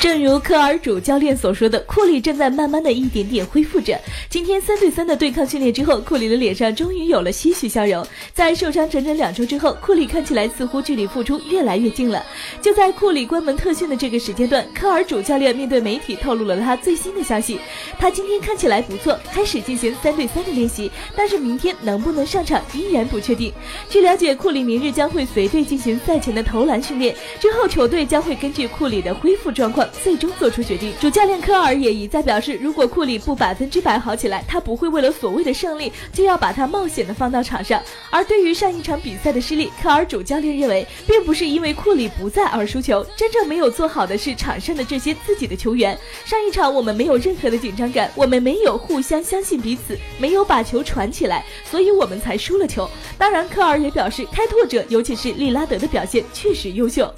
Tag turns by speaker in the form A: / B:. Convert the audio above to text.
A: 正如科尔主教练所说的，库里正在慢慢的一点点恢复着。今天三对三的对抗训练之后，库里的脸上终于有了些许笑容。在受伤整整两周之后，库里看起来似乎距离复出越来越近了。就在库里关门特训的这个时间段，科尔主教练面对媒体透露了他最新的消息：他今天看起来不错，开始进行三对三的练习，但是明天能不能上场依然不确定。据了解，库里明日将会随队进行赛前的投篮训练，之后球队将会根据库里的恢复状况。最终做出决定。主教练科尔也一再表示，如果库里不百分之百好起来，他不会为了所谓的胜利就要把他冒险的放到场上。而对于上一场比赛的失利，科尔主教练认为，并不是因为库里不在而输球，真正没有做好的是场上的这些自己的球员。上一场我们没有任何的紧张感，我们没有互相相信彼此，没有把球传起来，所以我们才输了球。当然，科尔也表示，开拓者尤其是利拉德的表现确实优秀。